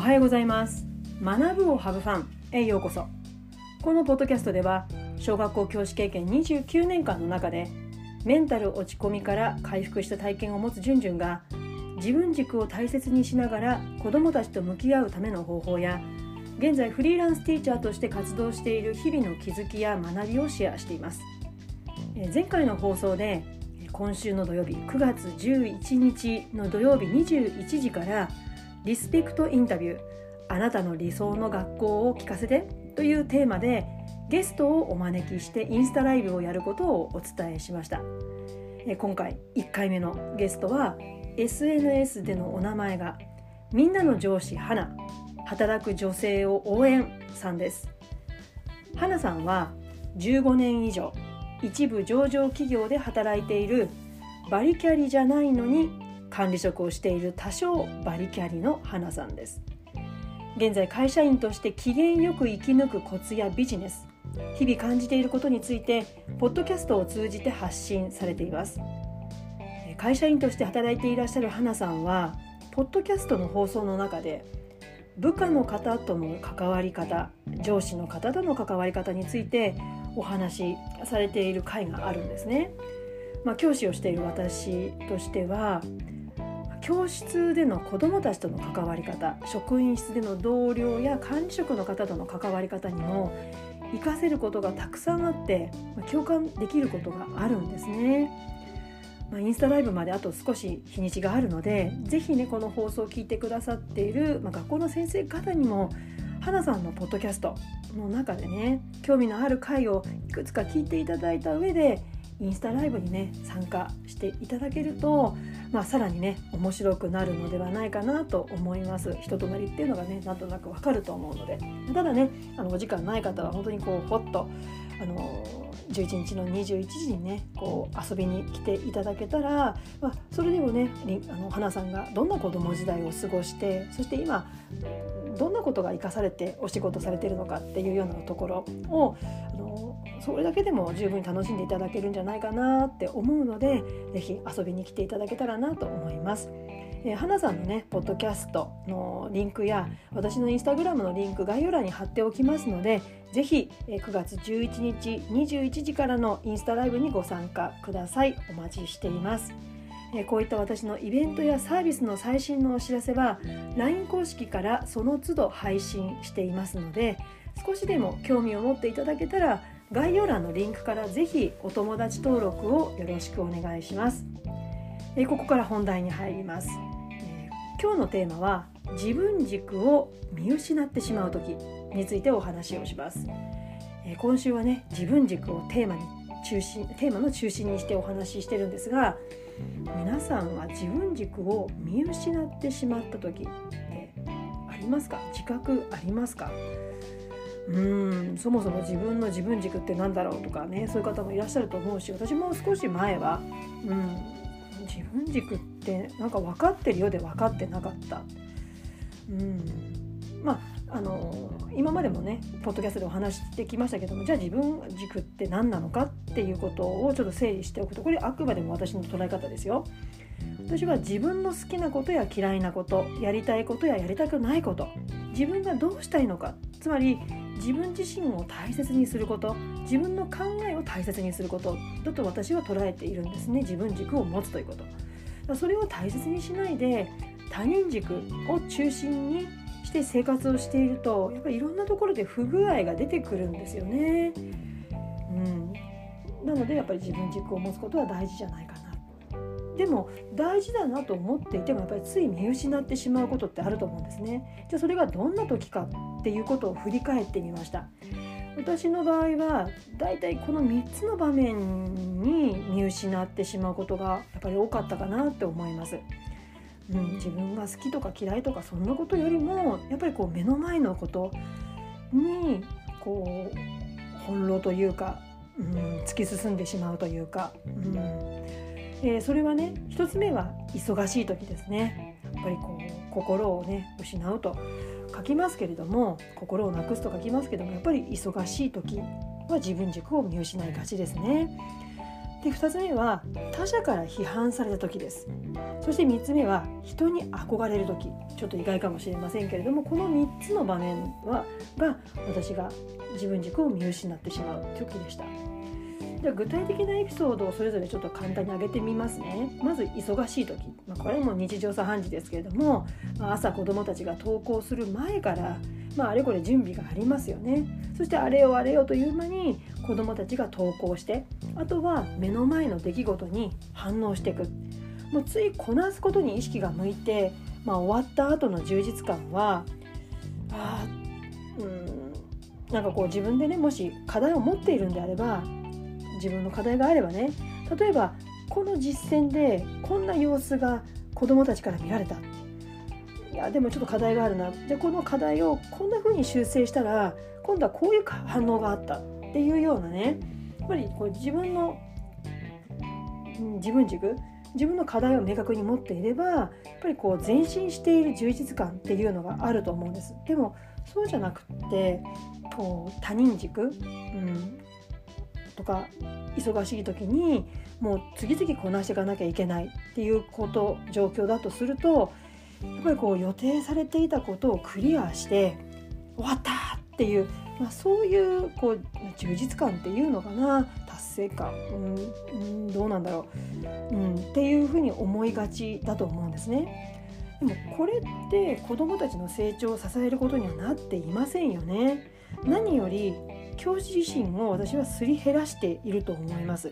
おはようございます。学ぶをハブファンへようこそ。このポッドキャストでは小学校教師経験29年間の中でメンタル落ち込みから回復した体験を持つじゅんじゅんが自分軸を大切にしながら子どもたちと向き合うための方法や現在フリーランスティーチャーとして活動している日々の気づきや学びをシェアしています。前回の放送で今週の土曜日9月11日の土曜日21時からリスペクトインタビュー。あなたの理想の学校を聞かせてというテーマでゲストをお招きしてインスタライブをやることをお伝えしました。今回1回目のゲストは SNS でのお名前がみんなの上司花働く女性を応援さんです。花さんは15年以上一部上場企業で働いているバリキャリじゃないのに管理職をしている多少バリキャリの花さんです現在会社員として機嫌よく生き抜くコツやビジネス日々感じていることについてポッドキャストを通じて発信されています会社員として働いていらっしゃる花さんはポッドキャストの放送の中で部下の方との関わり方上司の方との関わり方についてお話しされている回があるんですね。まあ、教師をしている私としては教室での子どもたちとの関わり方職員室での同僚や管理職の方との関わり方にも活かせることがたくさんあって、まあ、共感できることがあるんですね。まあ、インスタライブまであと少し日にちがあるので是非ねこの放送を聞いてくださっている、まあ、学校の先生方にも花さんのポッドキャストの中でね興味のある回をいくつか聞いていただいた上でインスタライブにね参加していただけると、まあ、さらにね面白くなるのではないかなと思います。人となりっていうのがねなんとなくわかると思うので。ただねあのお時間ない方は本当にこうほっとあの11日の21時にねこう遊びに来ていただけたら、まあ、それでもねあの花さんがどんな子供時代を過ごしてそして今どんなことが生かされてお仕事されてるのかっていうようなところをあのそれだけでも十分に楽しんでいただけるんじゃないかなって思うので是非遊びに来ていただけたらなと思います。えー、花さんのねポッドキャストのリンクや私のインスタグラムのリンク概要欄に貼っておきますのでぜひ、えー、9月11日21時からのインスタライブにご参加くださいお待ちしています。えこういった私のイベントやサービスの最新のお知らせは LINE 公式からその都度配信していますので少しでも興味を持っていただけたら概要欄のリンクからぜひお友達登録をよろしくお願いします。えここから本題に入ります、え今日のテーマは自分軸を見失ってしまう時についてお話をします。え今週はね自分軸をテーマに中心テーマの中心にしてお話ししてるんですが皆さんは自分軸を見失ってしまった時ってありますか？自覚ありますか？うんそもそも自分の自分軸って何だろうとかねそういう方もいらっしゃると思うし私も少し前は、うん、自分軸ってなんか分かってるようで分かってなかった。うんまああの今までもねポッドキャストでお話してきましたけどもじゃあ自分軸って何なのかっていうことをちょっと整理しておくとこれあくまでも私の捉え方ですよ。私は自分の好きなことや嫌いなことやりたいことややりたくないこと自分がどうしたいのかつまり自分自身を大切にすること自分の考えを大切にすることだと私は捉えているんですね自分軸を持つということそれを大切にしないで他人軸を中心にして生活をしているとやっぱりいろんなところで不具合が出てくるんですよね。うん、なのでやっぱり自分軸を持つことは大事じゃないかな。でも大事だなと思っていてもやっぱりつい見失ってしまうことってあると思うんですね。じゃあそれがどんな時かっていうことを振り返ってみました。私の場合はだいたいこの3つの場面に見失ってしまうことがやっぱり多かったかなって思います。うん、自分が好きとか嫌いとかそんなことよりもやっぱりこう目の前のことにこう翻弄というか、うん、突き進んでしまうというか、うんえー、それはね一つ目は忙しい時ですねやっぱりこう心をね失うと書きますけれども心をなくすと書きますけどもやっぱり忙しい時は自分軸を見失いがちですね。で2つ目は他者から批判された時です。そして3つ目は人に憧れる時。ちょっと意外かもしれませんけれどもこの3つの場面はが私が自分軸を見失ってしまう時でした。じゃ具体的なエピソードをそれぞれちょっと簡単に挙げてみますね。まず忙しい時、まあ、これも日常茶飯事ですけれども、まあ、朝子どもたちが登校する前からまあ、あれこれ準備がありますよね。そしてあれよあれよという間に子どもたちが登校してあとは目の前の出来事に反応していく。もうついこなすことに意識が向いて、まあ、終わった後の充実感はあうんなんかこう自分でねもし課題を持っているんであれば自分の課題があればね例えばこの実践でこんな様子が子どもたちから見られた。いやでもちょっと課題があるな。でこの課題をこんな風に修正したら今度はこういう反応があった。っていうようなね。やっぱりこう自分の自分軸自分の課題を明確に持っていればやっぱりこう前進している充実感っていうのがあると思うんです。でもそうじゃなくってこう他人軸、うん、とか忙しい時にもう次々こなしていかなきゃいけないっていうこと状況だとするとやっぱりこう予定されていたことをクリアして終わったっていう、まあ、そういうこう充実感っていうのかな達成感、うん、どうなんだろう、うん、っていうふうに思いがちだと思うんですね。でもこれって子どもたちの成長を支えることにはなっていませんよね。何より教師自身を私はすり減らしていると思います。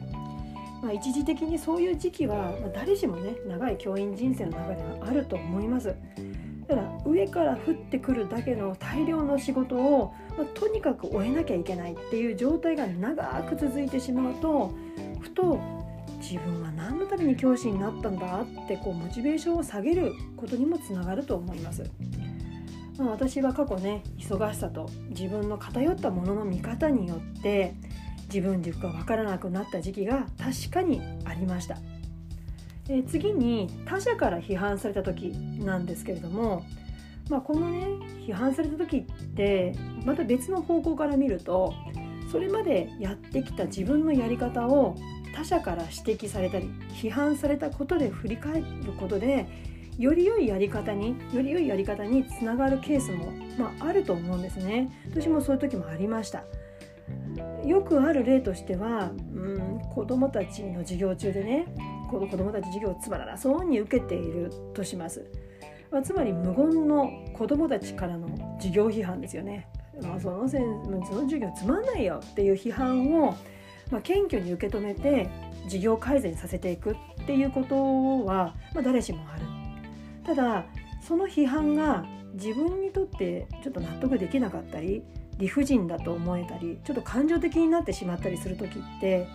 まあ、一時的にそういう時期は、ま誰しもね長い教員人生の中ではあると思います。ただ上から降ってくるだけの大量の仕事を、まあ、とにかく終えなきゃいけないっていう状態が長く続いてしまうとふと自分は何のために教師になったんだってこうモチベーションを下げることにもつながると思います。まあ、私は過去ね忙しさと自分の偏ったものの見方によって自分軸が分からなくなった時期が確かにありました。え次に他者から批判された時なんですけれども、まあ、このね批判された時ってまた別の方向から見るとそれまでやってきた自分のやり方を他者から指摘されたり批判されたことで振り返ることでより良いやり方により良いやり方につながるケースも、まあ、あると思うんですね。私もそういう時もありました。よくある例としては、うん、子どもたちの授業中でね子どもたち授業をつまらなそうに受けているとします、まあ、つまり無言の子どもたちからの授業批判ですよね、まあ、そのせんその授業つまんないよっていう批判を、まあ、謙虚に受け止めて授業改善させていくっていうことは、まあ、誰しもある。ただその批判が自分にとってちょっと納得できなかったり理不尽だと思えたりちょっと感情的になってしまったりする時って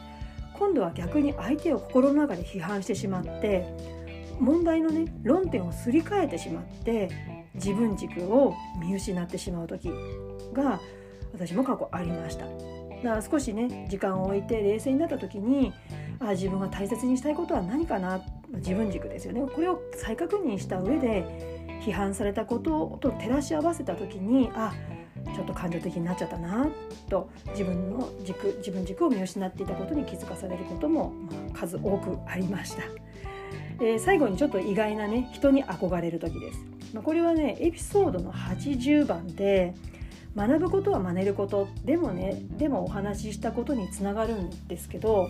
今度は逆に相手を心の中で批判してしまって問題のね論点をすり替えてしまって自分軸を見失ってしまう時が私も過去ありました。だから少しね時間を置いて冷静になった時にあ自分が大切にしたいことは何かな自分軸ですよねこれを再確認した上で批判されたことと照らし合わせた時にあちょっと感情的になっちゃったなと自分の軸自分軸を見失っていたことに気づかされることも、まあ、数多くありました。で最後にちょっと意外なね人に憧れる時です。まあ、これはねエピソードの80番で学ぶことは真似ることでもねでもお話ししたことにつながるんですけど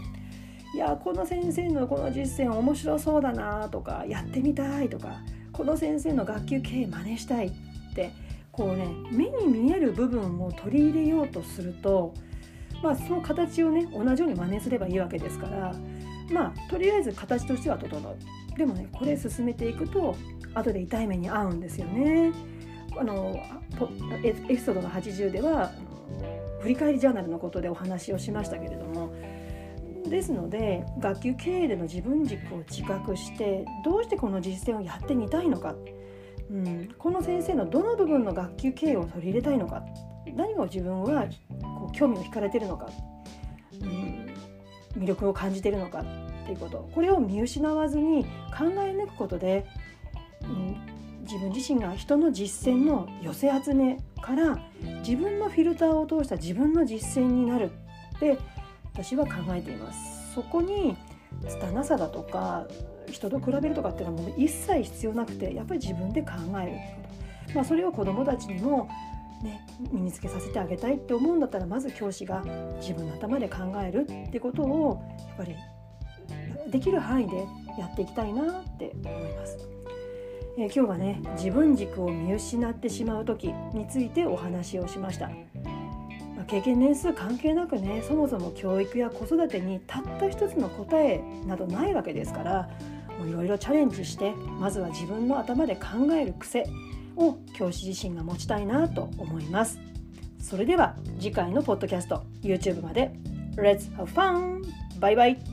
いやこの先生のこの実践面白そうだなとかやってみたいとかこの先生の学級経営真似したいってこうね目に見える部分を取り入れようとするとまあその形をね同じように真似すればいいわけですからまあとりあえず形としては整うでもねこれ進めていくと後で痛い目に遭うんですよね。あのエピソードの80では振り返りジャーナルのことでお話をしましたけれどもですので学級経営での自分軸を自覚してどうしてこの実践をやってみたいのか。うん、この先生のどの部分の学級経営を取り入れたいのか。何を自分はこう興味を惹かれてるのか、うん、魅力を感じてるのか。っていうこと。これを見失わずに考え抜くことで、うん、自分自身が人の実践の寄せ集めから自分のフィルターを通した自分の実践になるって私は考えています。そこに拙さだとか人と比べるとかっていうのはもう一切必要なくてやっぱり自分で考えるってこと、まあ、それを子どもたちにも、ね、身につけさせてあげたいって思うんだったらまず教師が自分の頭で考えるってことをやっぱりできる範囲でやっていきたいなって思います。えー、今日はね自分軸を見失ってしまう時についてお話をしました。まあ、経験年数関係なくねそもそも教育や子育てにたった一つの答えなどないわけですからいろいろチャレンジしてまずは自分の頭で考える癖を教師自身が持ちたいなと思います。それでは次回のポッドキャスト YouTube まで Let's have fun! バイバイ